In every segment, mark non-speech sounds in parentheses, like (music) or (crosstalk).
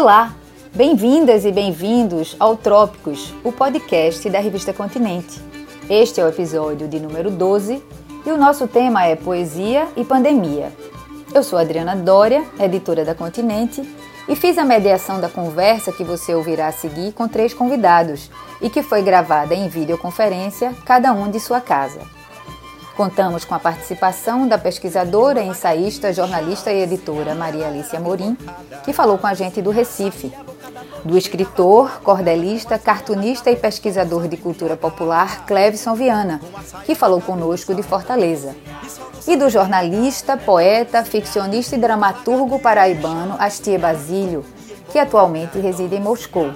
Olá, bem-vindas e bem-vindos ao Trópicos, o podcast da revista Continente. Este é o episódio de número 12 e o nosso tema é Poesia e Pandemia. Eu sou Adriana Dória, editora da Continente, e fiz a mediação da conversa que você ouvirá a seguir com três convidados e que foi gravada em videoconferência, cada um de sua casa. Contamos com a participação da pesquisadora, ensaísta, jornalista e editora Maria Alicia Morim, que falou com a gente do Recife, do escritor, cordelista, cartunista e pesquisador de cultura popular Clevson Viana, que falou conosco de Fortaleza, e do jornalista, poeta, ficcionista e dramaturgo paraibano Astie Basílio, que atualmente reside em Moscou.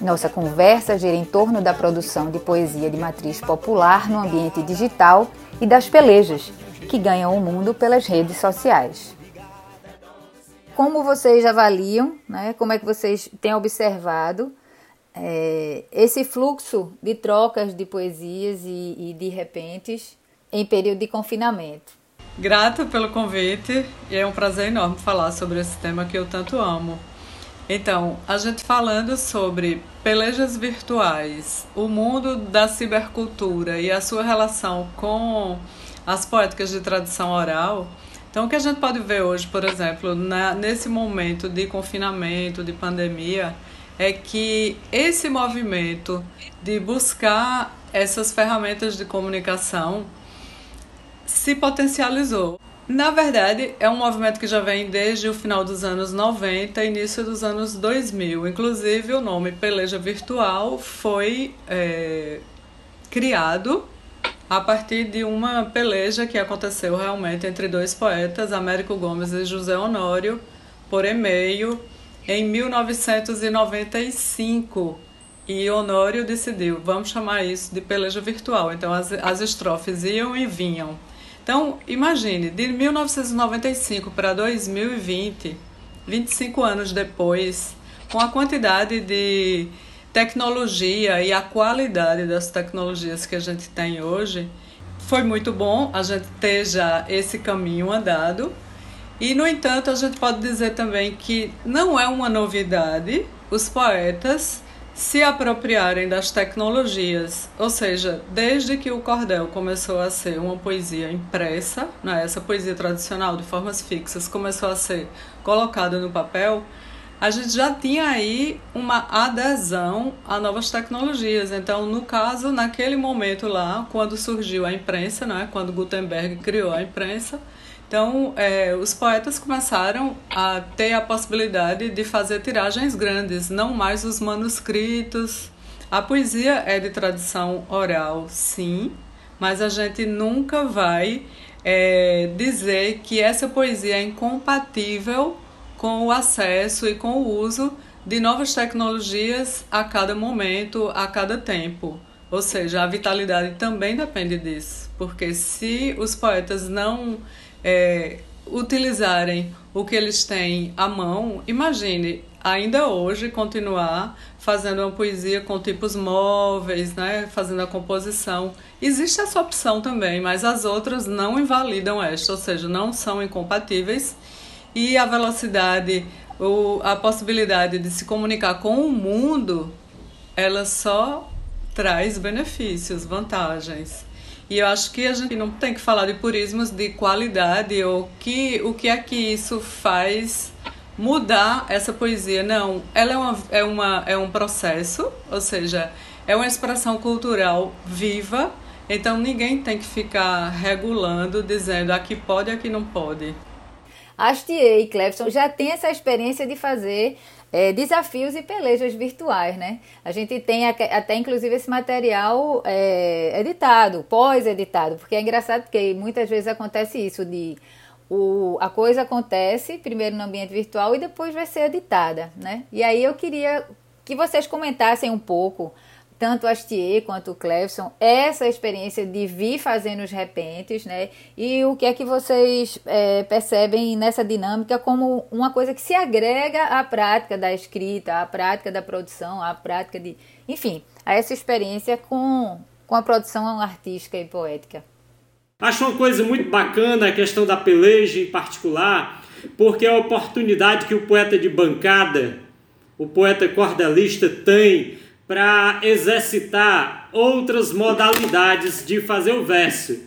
Nossa conversa gira em torno da produção de poesia de matriz popular no ambiente digital e das pelejas, que ganham o mundo pelas redes sociais. Como vocês avaliam, né, como é que vocês têm observado é, esse fluxo de trocas de poesias e, e de repentes em período de confinamento? Grata pelo convite e é um prazer enorme falar sobre esse tema que eu tanto amo. Então, a gente falando sobre pelejas virtuais, o mundo da cibercultura e a sua relação com as poéticas de tradição oral. Então, o que a gente pode ver hoje, por exemplo, na, nesse momento de confinamento, de pandemia, é que esse movimento de buscar essas ferramentas de comunicação se potencializou. Na verdade, é um movimento que já vem desde o final dos anos 90 início dos anos 2000. Inclusive, o nome Peleja Virtual foi é, criado a partir de uma peleja que aconteceu realmente entre dois poetas, Américo Gomes e José Honório, por e-mail em 1995. E Honório decidiu, vamos chamar isso de peleja virtual. Então as, as estrofes iam e vinham. Então, imagine, de 1995 para 2020, 25 anos depois, com a quantidade de tecnologia e a qualidade das tecnologias que a gente tem hoje, foi muito bom a gente ter já esse caminho andado. E, no entanto, a gente pode dizer também que não é uma novidade os poetas se apropriarem das tecnologias, ou seja, desde que o cordel começou a ser uma poesia impressa, né, essa poesia tradicional de formas fixas começou a ser colocada no papel, a gente já tinha aí uma adesão a novas tecnologias. Então, no caso, naquele momento lá, quando surgiu a imprensa, né, quando Gutenberg criou a imprensa, então, é, os poetas começaram a ter a possibilidade de fazer tiragens grandes, não mais os manuscritos. A poesia é de tradição oral, sim, mas a gente nunca vai é, dizer que essa poesia é incompatível com o acesso e com o uso de novas tecnologias a cada momento, a cada tempo. Ou seja, a vitalidade também depende disso, porque se os poetas não é, utilizarem o que eles têm à mão, imagine ainda hoje continuar fazendo uma poesia com tipos móveis, né, fazendo a composição. Existe essa opção também, mas as outras não invalidam esta, ou seja, não são incompatíveis. E a velocidade, ou a possibilidade de se comunicar com o mundo, ela só traz benefícios, vantagens. E eu acho que a gente não tem que falar de purismos de qualidade ou que, o que é que isso faz mudar essa poesia. Não, ela é, uma, é, uma, é um processo, ou seja, é uma expressão cultural viva, então ninguém tem que ficar regulando, dizendo aqui pode, aqui não pode. Astier e Clebson já tem essa experiência de fazer é, desafios e pelejas virtuais, né? A gente tem até inclusive esse material é, editado, pós-editado, porque é engraçado porque muitas vezes acontece isso de o, a coisa acontece primeiro no ambiente virtual e depois vai ser editada, né? E aí eu queria que vocês comentassem um pouco tanto Astier quanto o Clevson, essa experiência de vir fazendo os repentes, né? E o que é que vocês é, percebem nessa dinâmica como uma coisa que se agrega à prática da escrita, à prática da produção, à prática de. Enfim, a essa experiência com, com a produção artística e poética. Acho uma coisa muito bacana a questão da peleja em particular, porque é a oportunidade que o poeta de bancada o poeta cordelista tem para exercitar outras modalidades de fazer o verso.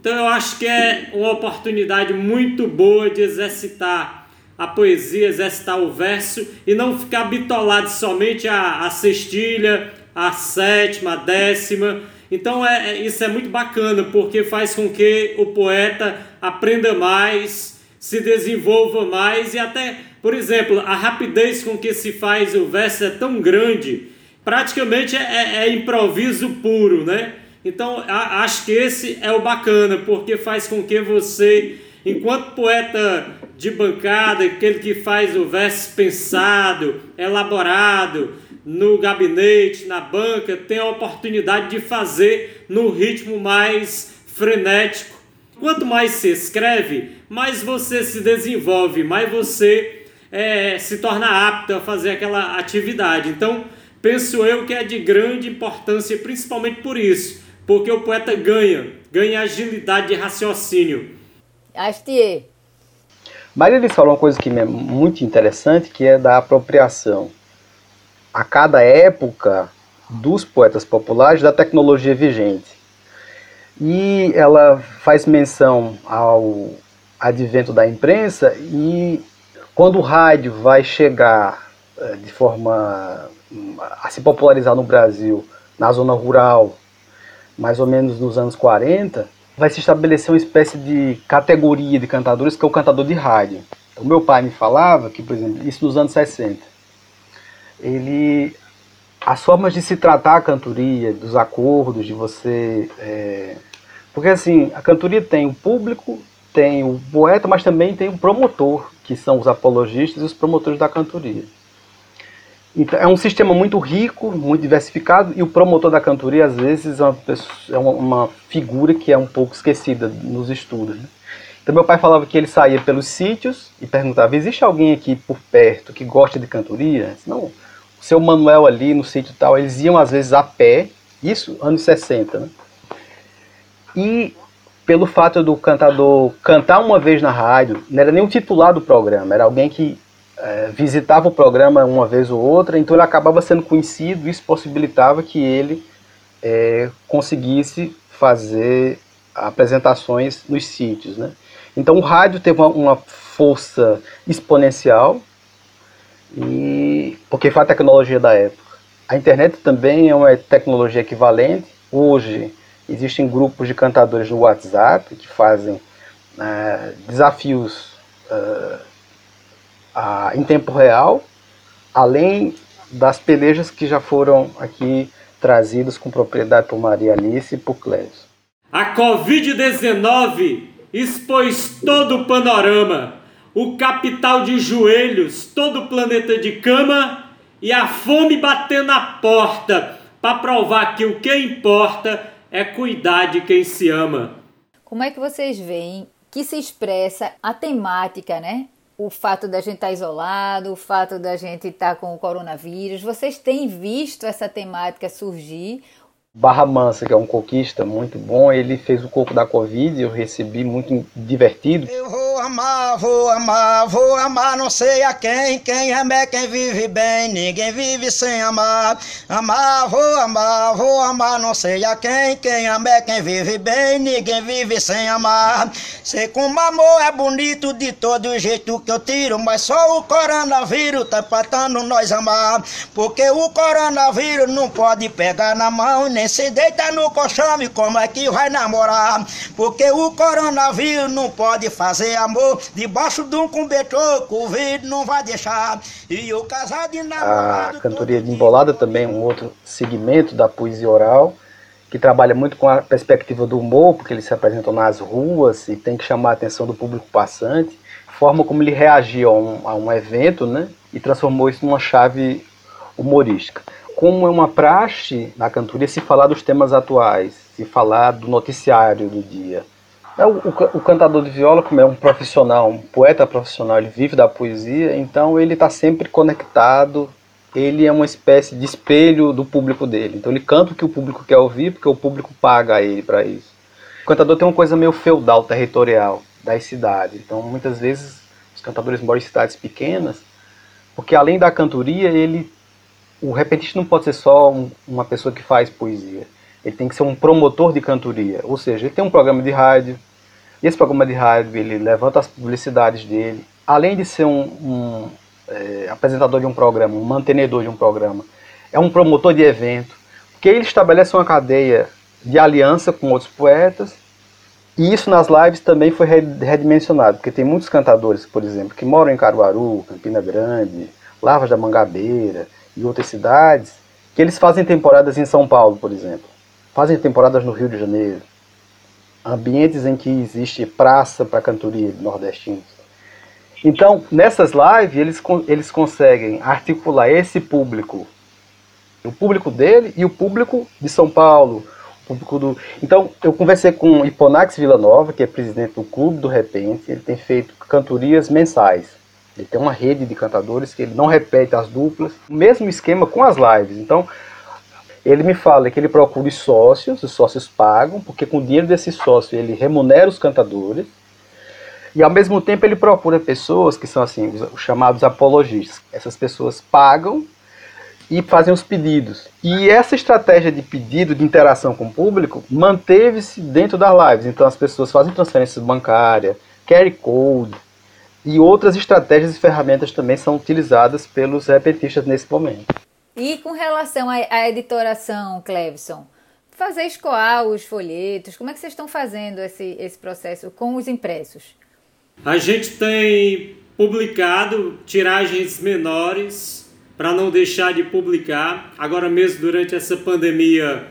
Então eu acho que é uma oportunidade muito boa de exercitar a poesia, exercitar o verso e não ficar bitolado somente a, a sextilha, a sétima, a décima. Então é, é, isso é muito bacana porque faz com que o poeta aprenda mais, se desenvolva mais e até, por exemplo, a rapidez com que se faz o verso é tão grande, praticamente é, é, é improviso puro, né? Então, acho que esse é o bacana, porque faz com que você, enquanto poeta de bancada, aquele que faz o verso pensado, elaborado, no gabinete, na banca, tem a oportunidade de fazer no ritmo mais frenético. Quanto mais se escreve, mais você se desenvolve, mais você é, se torna apto a fazer aquela atividade. Então, penso eu que é de grande importância, principalmente por isso porque o poeta ganha, ganha agilidade de raciocínio. Astier. Maria eles falam uma coisa que é muito interessante, que é da apropriação. A cada época dos poetas populares da tecnologia vigente. E ela faz menção ao advento da imprensa e quando o rádio vai chegar eh, de forma a se popularizar no Brasil, na zona rural, mais ou menos nos anos 40, vai se estabelecer uma espécie de categoria de cantadores que é o cantador de rádio. O meu pai me falava que, por exemplo, isso nos anos 60, ele as formas de se tratar a cantoria, dos acordos, de você. É... porque assim, a cantoria tem o público, tem o poeta, mas também tem o promotor, que são os apologistas e os promotores da cantoria. Então, é um sistema muito rico, muito diversificado, e o promotor da cantoria, às vezes, é uma, pessoa, é uma figura que é um pouco esquecida nos estudos. Né? Então, meu pai falava que ele saía pelos sítios e perguntava: existe alguém aqui por perto que gosta de cantoria? Não, o seu Manuel ali no sítio tal, eles iam às vezes a pé, isso anos 60, né? E pelo fato do cantador cantar uma vez na rádio, não era nem o titular do programa, era alguém que é, visitava o programa uma vez ou outra, então ele acabava sendo conhecido, isso possibilitava que ele é, conseguisse fazer apresentações nos sítios. Né? Então o rádio teve uma, uma força exponencial, e porque foi a tecnologia da época. A internet também é uma tecnologia equivalente. Hoje existem grupos de cantadores no WhatsApp que fazem é, desafios uh, a, em tempo real, além das pelejas que já foram aqui trazidas com propriedade por Maria Alice e por Clécio. A Covid-19 expôs todo o panorama, o capital de joelhos, todo o planeta de cama e a fome batendo na porta para provar que o que importa é cuidar de quem se ama. Como é que vocês veem que se expressa a temática, né, o fato da gente estar tá isolado, o fato da gente estar tá com o coronavírus. Vocês têm visto essa temática surgir Barra Mansa, que é um coquista muito bom, ele fez o coco da Covid, eu recebi muito divertido. Eu vou amar, vou amar, vou amar, não sei a quem, quem é quem vive bem, ninguém vive sem amar. Amar, vou amar, vou amar, não sei a quem, quem é quem vive bem, ninguém vive sem amar. Sei como amor é bonito de todo jeito que eu tiro, mas só o coronavírus tá empatando nós amar. Porque o coronavírus não pode pegar na mão nem se deita no colchão e como é que vai namorar? Porque o coronavírus não pode fazer amor debaixo de um cobertor, vírus não vai deixar. E o casal de namorado... A cantoria de embolada também é um outro segmento da poesia oral que trabalha muito com a perspectiva do humor, porque eles se apresentam nas ruas e tem que chamar a atenção do público passante, forma como ele reagia a um, a um evento, né? E transformou isso numa chave humorística como é uma praxe na cantoria se falar dos temas atuais, se falar do noticiário do dia. É, o, o, o, cantador de viola, como é um profissional, um poeta profissional, ele vive da poesia, então ele está sempre conectado, ele é uma espécie de espelho do público dele. Então ele canta o que o público quer ouvir, porque o público paga a ele para isso. O cantador tem uma coisa meio feudal, territorial, das cidades. Então muitas vezes os cantadores moram em cidades pequenas, Porque além da cantoria, ele o repetista não pode ser só um, uma pessoa que faz poesia. Ele tem que ser um promotor de cantoria. Ou seja, ele tem um programa de rádio. E esse programa de rádio, ele levanta as publicidades dele. Além de ser um, um é, apresentador de um programa, um mantenedor de um programa, é um promotor de evento. Porque ele estabelece uma cadeia de aliança com outros poetas. E isso nas lives também foi redimensionado. Porque tem muitos cantadores, por exemplo, que moram em Caruaru, Campina Grande, Lavras da Mangabeira e outras cidades, que eles fazem temporadas em São Paulo, por exemplo. Fazem temporadas no Rio de Janeiro. Ambientes em que existe praça para cantoria de nordestinos. Então, nessas lives, eles, eles conseguem articular esse público, o público dele e o público de São Paulo, público do. Então, eu conversei com o Iponax Villanova, que é presidente do Clube do Repente, ele tem feito cantorias mensais. Ele tem uma rede de cantadores que ele não repete as duplas, mesmo esquema com as lives. Então, ele me fala que ele procura os sócios, os sócios pagam, porque com o dinheiro desse sócio ele remunera os cantadores, e ao mesmo tempo ele procura pessoas que são assim, os chamados apologistas. Essas pessoas pagam e fazem os pedidos. E essa estratégia de pedido, de interação com o público, manteve-se dentro das lives. Então as pessoas fazem transferências bancárias, carry code, e outras estratégias e ferramentas também são utilizadas pelos repetistas nesse momento. E com relação à editoração, Clevson, fazer escoar os folhetos, como é que vocês estão fazendo esse, esse processo com os impressos? A gente tem publicado tiragens menores para não deixar de publicar. Agora mesmo durante essa pandemia,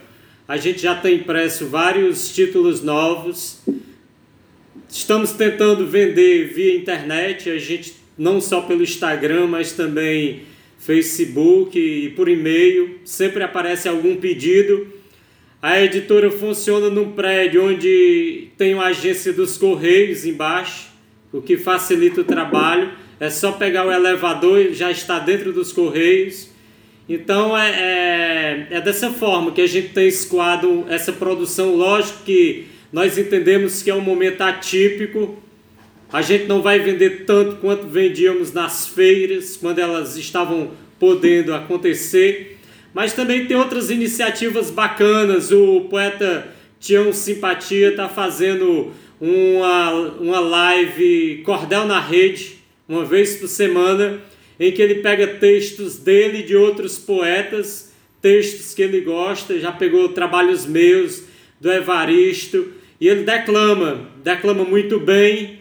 a gente já tem impresso vários títulos novos. Estamos tentando vender via internet, a gente não só pelo Instagram, mas também Facebook e por e-mail, sempre aparece algum pedido. A editora funciona num prédio onde tem uma agência dos Correios embaixo, o que facilita o trabalho. É só pegar o elevador e já está dentro dos Correios. Então é, é, é dessa forma que a gente tem escoado essa produção. Lógico que nós entendemos que é um momento atípico, a gente não vai vender tanto quanto vendíamos nas feiras, quando elas estavam podendo acontecer. Mas também tem outras iniciativas bacanas. O poeta Tião Simpatia está fazendo uma, uma live Cordel na Rede, uma vez por semana, em que ele pega textos dele e de outros poetas, textos que ele gosta, já pegou trabalhos meus, do Evaristo, e ele declama, declama muito bem.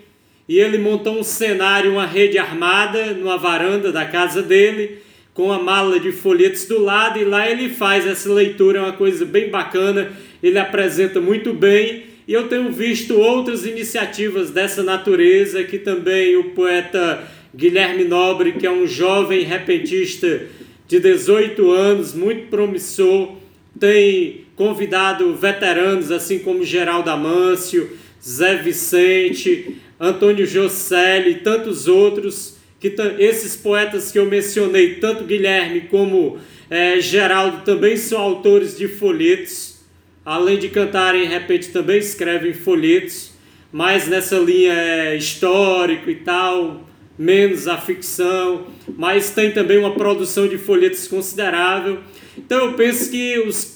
E ele montou um cenário, uma rede armada, numa varanda da casa dele, com a mala de folhetos do lado, e lá ele faz essa leitura, é uma coisa bem bacana. Ele apresenta muito bem. E eu tenho visto outras iniciativas dessa natureza que também o poeta Guilherme Nobre, que é um jovem repentista de 18 anos, muito promissor, tem convidado veteranos assim como Geraldo Amâncio, Zé Vicente, Antônio Jocelyn e tantos outros, que esses poetas que eu mencionei, tanto Guilherme como é, Geraldo, também são autores de folhetos, além de cantarem, de repente também escrevem folhetos, mais nessa linha é, histórico e tal, menos a ficção, mas tem também uma produção de folhetos considerável. Então eu penso que os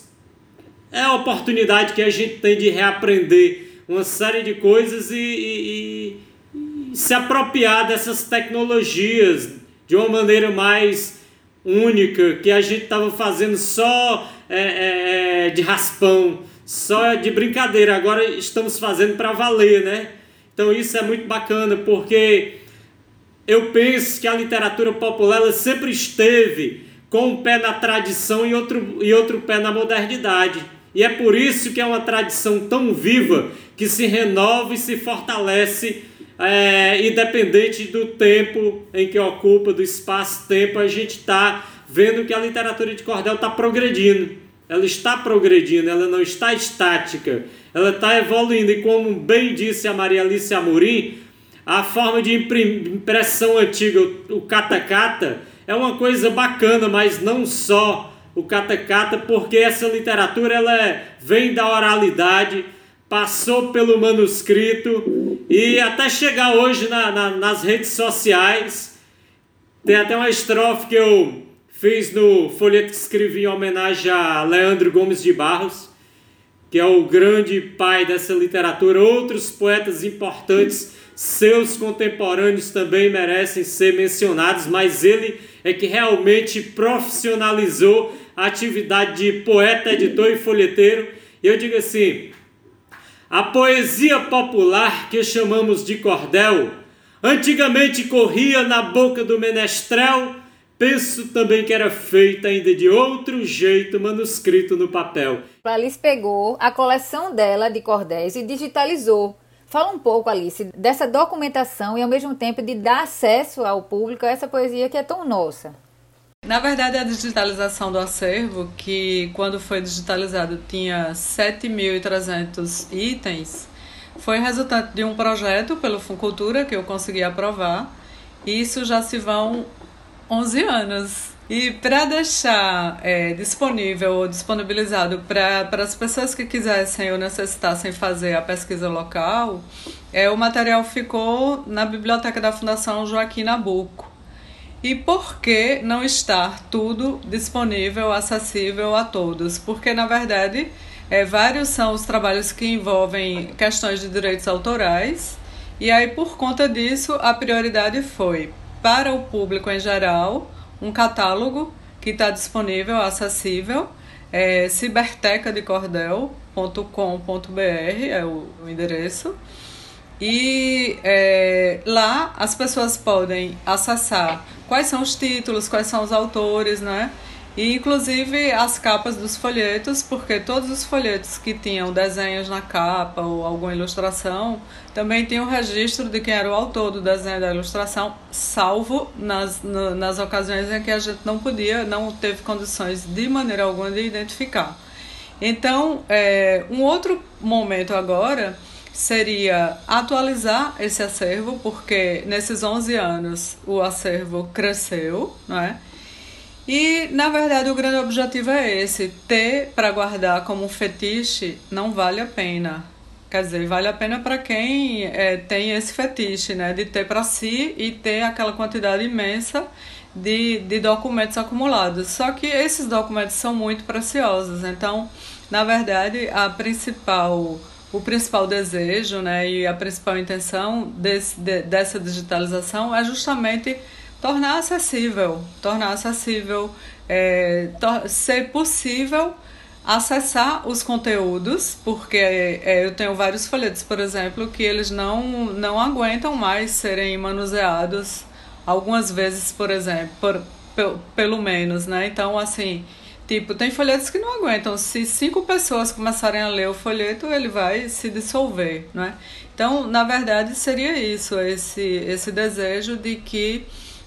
é a oportunidade que a gente tem de reaprender uma série de coisas e, e, e se apropriar dessas tecnologias de uma maneira mais única, que a gente estava fazendo só é, é, é, de raspão, só de brincadeira. Agora estamos fazendo para valer, né? Então isso é muito bacana, porque eu penso que a literatura popular sempre esteve com um pé na tradição e outro, e outro pé na modernidade. E é por isso que é uma tradição tão viva que se renova e se fortalece, é, independente do tempo em que ocupa, do espaço-tempo, a gente está vendo que a literatura de cordel está progredindo. Ela está progredindo, ela não está estática, ela está evoluindo. E como bem disse a Maria Alice Amorim, a forma de impressão antiga, o catacata, é uma coisa bacana, mas não só o catacata, porque essa literatura ela é, vem da oralidade, passou pelo manuscrito e até chegar hoje na, na, nas redes sociais, Tem até uma estrofe que eu fiz no folheto que escrevi em homenagem a Leandro Gomes de Barros, que é o grande pai dessa literatura. Outros poetas importantes, seus contemporâneos também merecem ser mencionados, mas ele é que realmente profissionalizou a atividade de poeta, editor e folheteiro. Eu digo assim: a poesia popular que chamamos de cordel, antigamente corria na boca do menestrel, penso também que era feita ainda de outro jeito, manuscrito no papel. Alice pegou a coleção dela de cordéis e digitalizou. Fala um pouco, Alice, dessa documentação e ao mesmo tempo de dar acesso ao público a essa poesia que é tão nossa. Na verdade, a digitalização do acervo, que quando foi digitalizado tinha 7.300 itens, foi resultante de um projeto pelo Funcultura que eu consegui aprovar. Isso já se vão 11 anos. E para deixar é, disponível ou disponibilizado para as pessoas que quisessem ou necessitassem fazer a pesquisa local, é, o material ficou na biblioteca da Fundação Joaquim Nabuco. E por que não estar tudo disponível, acessível a todos? Porque, na verdade, é, vários são os trabalhos que envolvem questões de direitos autorais, e aí, por conta disso, a prioridade foi para o público em geral um catálogo que está disponível, acessível, é cibertecadecordel.com.br é o, endereço. E é, lá as pessoas podem acessar quais são os títulos, quais são os autores, né? E inclusive as capas dos folhetos, porque todos os folhetos que tinham desenhos na capa ou alguma ilustração também tinham registro de quem era o autor do desenho da ilustração, salvo nas, no, nas ocasiões em que a gente não podia, não teve condições de maneira alguma de identificar. Então, é, um outro momento agora seria atualizar esse acervo, porque nesses 11 anos o acervo cresceu, não é? E, na verdade, o grande objetivo é esse: ter para guardar como um fetiche não vale a pena. Quer dizer, vale a pena para quem é, tem esse fetiche, né? De ter para si e ter aquela quantidade imensa de, de documentos acumulados. Só que esses documentos são muito preciosos. Então, na verdade, a principal o principal desejo né, e a principal intenção desse, de, dessa digitalização é justamente tornar acessível, tornar acessível, é, to ser possível acessar os conteúdos, porque é, eu tenho vários folhetos, por exemplo, que eles não, não aguentam mais serem manuseados algumas vezes, por exemplo, por, pelo menos, né? Então, assim, Tipo, tem folhetos que não aguentam. Se cinco pessoas começarem a ler o folheto, ele vai se dissolver, não é? Então, na verdade, seria isso, esse, esse desejo de que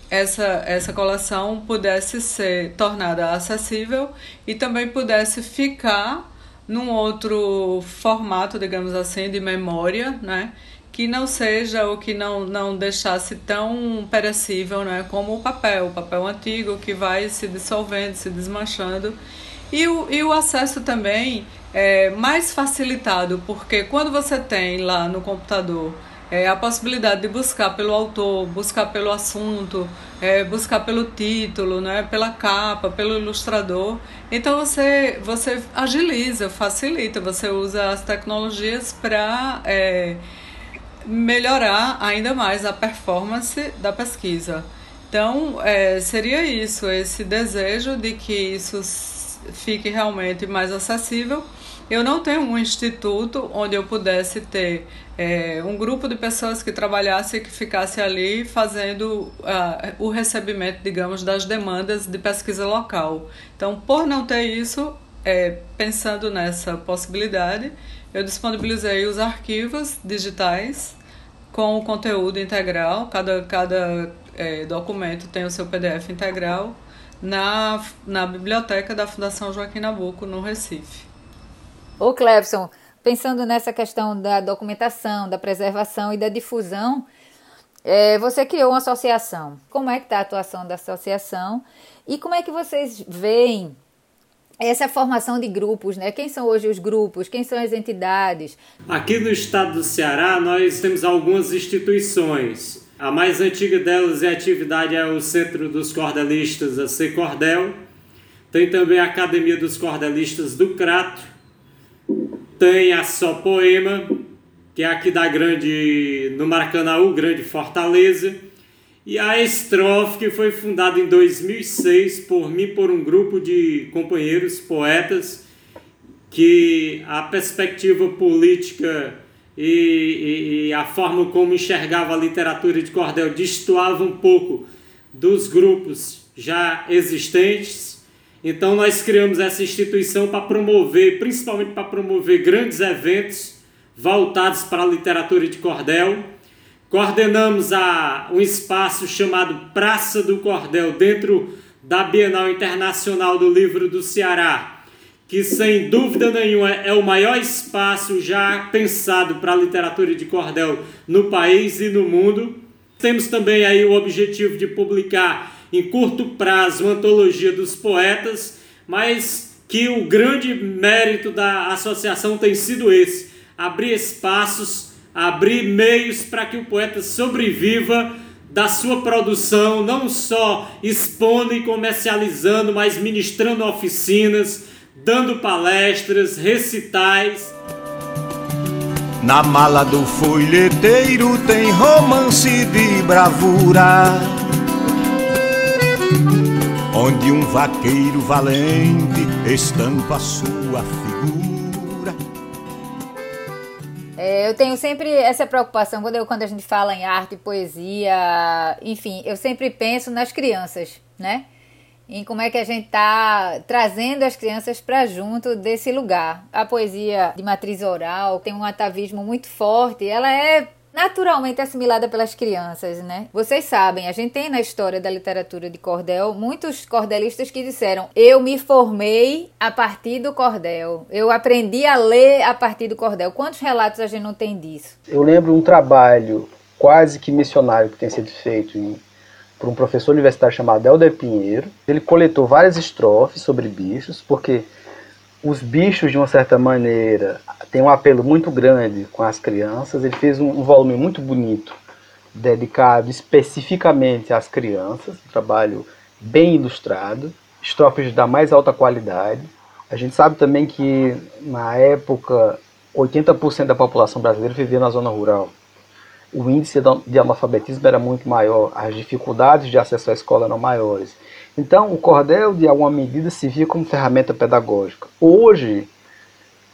essa, essa coleção pudesse ser tornada acessível e também pudesse ficar num outro formato, digamos assim, de memória, né? Que não seja ou que não, não deixasse tão perecível né, como o papel, o papel antigo que vai se dissolvendo, se desmanchando. E o, e o acesso também é mais facilitado, porque quando você tem lá no computador é, a possibilidade de buscar pelo autor, buscar pelo assunto, é, buscar pelo título, né, pela capa, pelo ilustrador. Então você, você agiliza, facilita, você usa as tecnologias para é, melhorar ainda mais a performance da pesquisa. Então, é, seria isso, esse desejo de que isso fique realmente mais acessível. Eu não tenho um instituto onde eu pudesse ter é, um grupo de pessoas que trabalhasse e que ficasse ali fazendo uh, o recebimento, digamos, das demandas de pesquisa local. Então, por não ter isso, é, pensando nessa possibilidade, eu disponibilizei os arquivos digitais com o conteúdo integral, cada, cada é, documento tem o seu PDF integral, na, na biblioteca da Fundação Joaquim Nabuco, no Recife. Ô Clebson, pensando nessa questão da documentação, da preservação e da difusão, é, você criou uma associação. Como é que está a atuação da associação e como é que vocês veem essa formação de grupos, né? Quem são hoje os grupos? Quem são as entidades? Aqui no estado do Ceará, nós temos algumas instituições. A mais antiga delas em atividade é o Centro dos Cordelistas, a C Cordel. Tem também a Academia dos Cordelistas do Crato. Tem a Só Poema, que é aqui da Grande, no Maracanã, Grande Fortaleza. E a Estrofe, que foi fundada em 2006 por mim, por um grupo de companheiros poetas, que a perspectiva política e, e, e, a forma como enxergava a literatura de cordel destoava um pouco dos grupos já existentes. Então nós criamos essa instituição para promover, principalmente para promover grandes eventos voltados para a literatura de cordel. Coordenamos a, um espaço chamado Praça do Cordel dentro da Bienal Internacional do Livro do Ceará que sem dúvida nenhuma é o maior espaço já pensado para a literatura de cordel no país e no mundo. Temos também aí o objetivo de publicar em curto prazo uma antologia dos poetas, mas que o grande mérito da associação tem sido esse: abrir espaços, abrir meios para que o poeta sobreviva da sua produção, não só expondo e comercializando, mas ministrando oficinas, dando palestras, recitais. Na mala do folheteiro tem romance de bravura, onde um vaqueiro valente estampa sua figura. É, eu tenho sempre essa preocupação quando, eu, quando a gente fala em arte, poesia, enfim, eu sempre penso nas crianças, né? em como é que a gente está trazendo as crianças para junto desse lugar. A poesia de matriz oral tem um atavismo muito forte, ela é naturalmente assimilada pelas crianças, né? Vocês sabem, a gente tem na história da literatura de cordel muitos cordelistas que disseram: "Eu me formei a partir do cordel. Eu aprendi a ler a partir do cordel". Quantos relatos a gente não tem disso? Eu lembro um trabalho quase que missionário que tem sido feito em por um professor universitário chamado Helder Pinheiro. Ele coletou várias estrofes sobre bichos, porque os bichos, de uma certa maneira, têm um apelo muito grande com as crianças. Ele fez um, um volume muito bonito, dedicado especificamente às crianças, um trabalho bem ilustrado, estrofes da mais alta qualidade. A gente sabe também que, na época, 80% da população brasileira vivia na zona rural o índice de analfabetismo era muito maior, as dificuldades de acesso à escola eram maiores. Então, o cordel, de alguma medida, se via como ferramenta pedagógica. Hoje,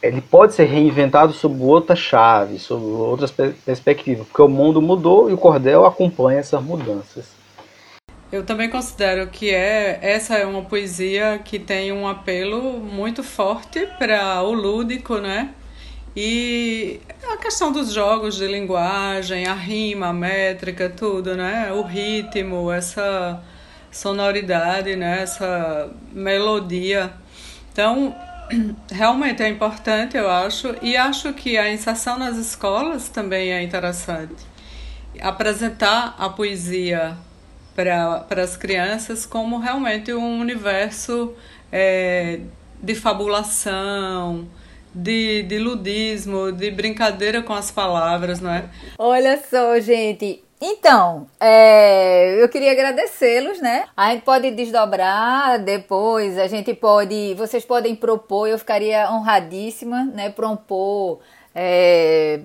ele pode ser reinventado sob outra chave, sob outras perspectivas, porque o mundo mudou e o cordel acompanha essas mudanças. Eu também considero que é essa é uma poesia que tem um apelo muito forte para o lúdico, né? E a questão dos jogos de linguagem, a rima, a métrica, tudo, né? O ritmo, essa sonoridade, né? Essa melodia. Então, (clears throat) realmente é importante, eu acho, e acho que a inserção nas escolas também é interessante. Apresentar a poesia para as crianças como realmente um universo é, de fabulação, de, de ludismo, de brincadeira com as palavras, não é? Olha só, gente. Então, é, eu queria agradecê-los, né? A gente pode desdobrar depois, a gente pode, vocês podem propor, eu ficaria honradíssima, né? Propor é,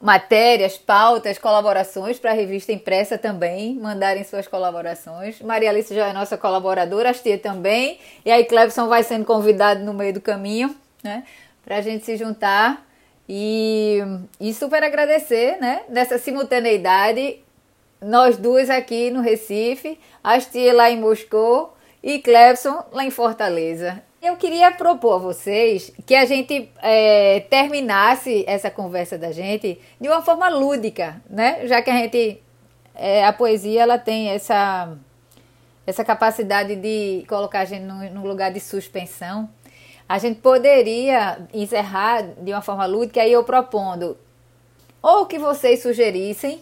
matérias, pautas, colaborações para a revista impressa também, mandarem suas colaborações. Maria Alice já é nossa colaboradora, a tia também, e aí Clebson vai sendo convidado no meio do caminho, né? para a gente se juntar e, e super agradecer, né? Dessa simultaneidade, nós duas aqui no Recife, as tia lá em Moscou e Clebson lá em Fortaleza. Eu queria propor a vocês que a gente é, terminasse essa conversa da gente de uma forma lúdica, né? Já que a gente é, a poesia ela tem essa essa capacidade de colocar a gente num lugar de suspensão a gente poderia encerrar de uma forma lúdica, aí eu propondo ou que vocês sugerissem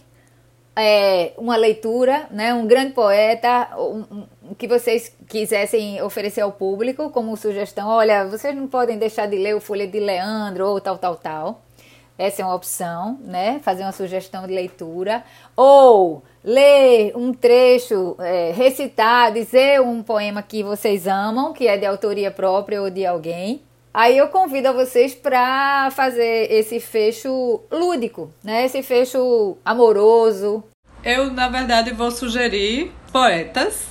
é, uma leitura, né, um grande poeta, um, um, que vocês quisessem oferecer ao público como sugestão. Olha, vocês não podem deixar de ler o Folha de Leandro ou tal, tal, tal. essa é uma opção, né? Fazer uma sugestão de leitura. Ou ler um trecho, é, recitar, dizer um poema que vocês amam, que é de autoria própria ou de alguém. Aí eu convido a vocês para fazer esse fecho lúdico, né? Esse fecho amoroso. Eu, na verdade, vou sugerir poetas.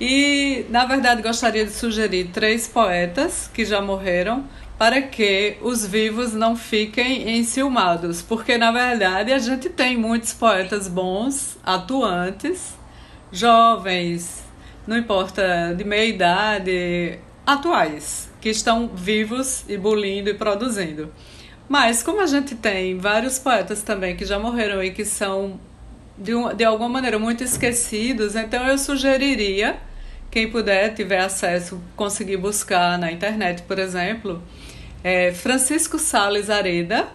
E, na verdade, gostaria de sugerir três poetas que já morreram para que os vivos não fiquem enciumados, porque na verdade a gente tem muitos poetas bons, atuantes, jovens, não importa de meia idade, atuais, que estão vivos e bulindo e produzindo. Mas como a gente tem vários poetas também que já morreram e que são de, um, de alguma maneira muito esquecidos, então eu sugeriria quem puder, tiver acesso, conseguir buscar na internet, por exemplo, é Francisco Sales Areda,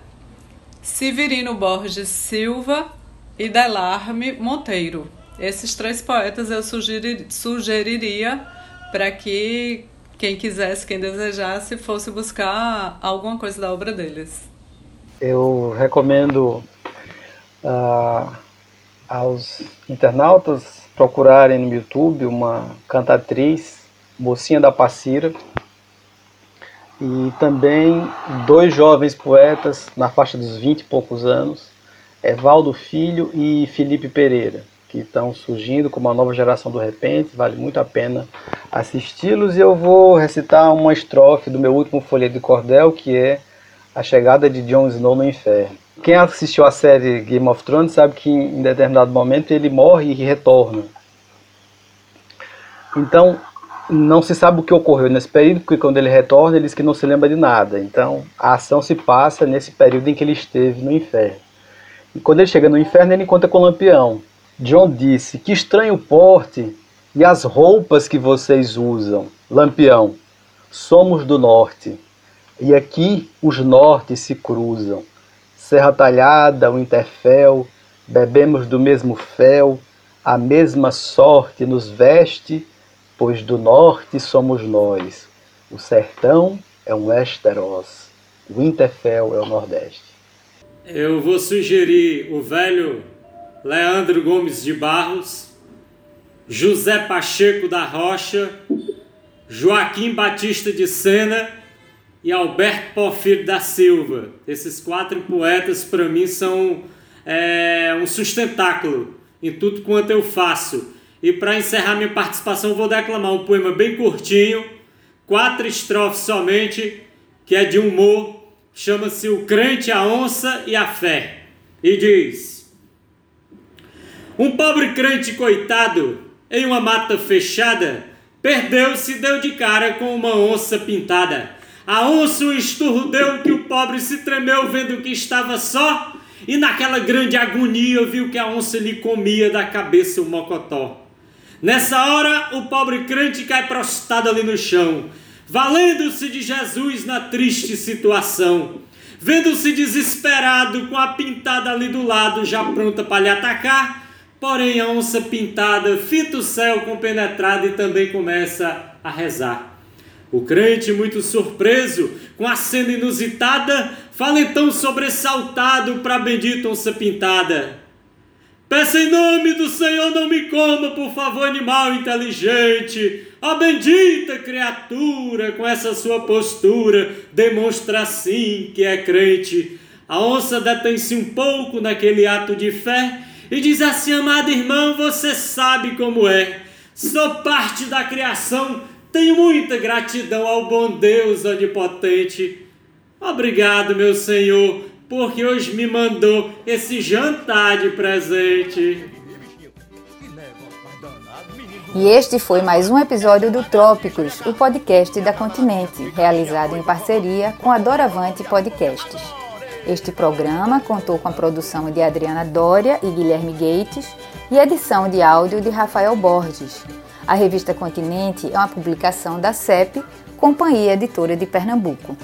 Severino Borges Silva e Delarme Monteiro. Esses três poetas eu sugerir, sugeriria para que quem quisesse, quem desejasse, fosse buscar alguma coisa da obra deles. Eu recomendo uh, aos internautas procurarem no YouTube uma cantatriz, Mocinha da Passira, e também dois jovens poetas na faixa dos 20 e poucos anos, Evaldo Filho e Felipe Pereira, que estão surgindo como uma nova geração do repente, vale muito a pena assisti-los e eu vou recitar uma estrofe do meu último folheto de cordel, que é A Chegada de Jon Snow no Inferno. Quem assistiu a série Game of Thrones sabe que em determinado momento ele morre e retorna. Então, não se sabe o que ocorreu nesse período, porque quando ele retorna, ele diz que não se lembra de nada. Então, a ação se passa nesse período em que ele esteve no inferno. E quando ele chega no inferno, ele encontra com o Lampião. John disse: Que estranho porte e as roupas que vocês usam. Lampião, somos do norte. E aqui os nortes se cruzam. Serra Talhada, Winterfell, bebemos do mesmo fel, a mesma sorte nos veste, pois do norte somos nós. O sertão é um Westeros, Winterfell é o Nordeste. Eu vou sugerir o velho Leandro Gomes de Barros, José Pacheco da Rocha, Joaquim Batista de Sena e Alberto Porfírio da Silva. Esses quatro poetas, para mim, são é, um sustentáculo em tudo quanto eu faço. E para encerrar minha participação, vou declamar um poema bem curtinho, quatro estrofes somente, que é de humor, chama-se O Crente, a Onça e a Fé. E diz: Um pobre crente coitado, em uma mata fechada, perdeu-se e deu de cara com uma onça pintada. A onça o esturro deu que o pobre se tremeu vendo que estava só, e naquela grande agonia viu que a onça lhe comia da cabeça o mocotó. Nessa hora, o pobre crente cai prostrado ali no chão, valendo-se de Jesus na triste situação. Vendo-se desesperado, com a pintada ali do lado, já pronta para lhe atacar, porém a onça pintada fita o céu compenetrada e também começa a rezar. O crente, muito surpreso com a cena inusitada, fala então sobressaltado para a bendita onça pintada. Peça em nome do Senhor, não me coma, por favor, animal inteligente. A bendita criatura, com essa sua postura, demonstra sim que é crente. A onça detém-se um pouco naquele ato de fé e diz assim: Amado irmão, você sabe como é. Sou parte da criação tenho muita gratidão ao bom Deus onipotente. Obrigado, meu Senhor, porque hoje me mandou esse jantar de presente. E este foi mais um episódio do Trópicos, o podcast da Continente, realizado em parceria com a Doravante Podcasts. Este programa contou com a produção de Adriana Dória e Guilherme Gates e edição de áudio de Rafael Borges. A revista Continente é uma publicação da CEP, Companhia Editora de Pernambuco.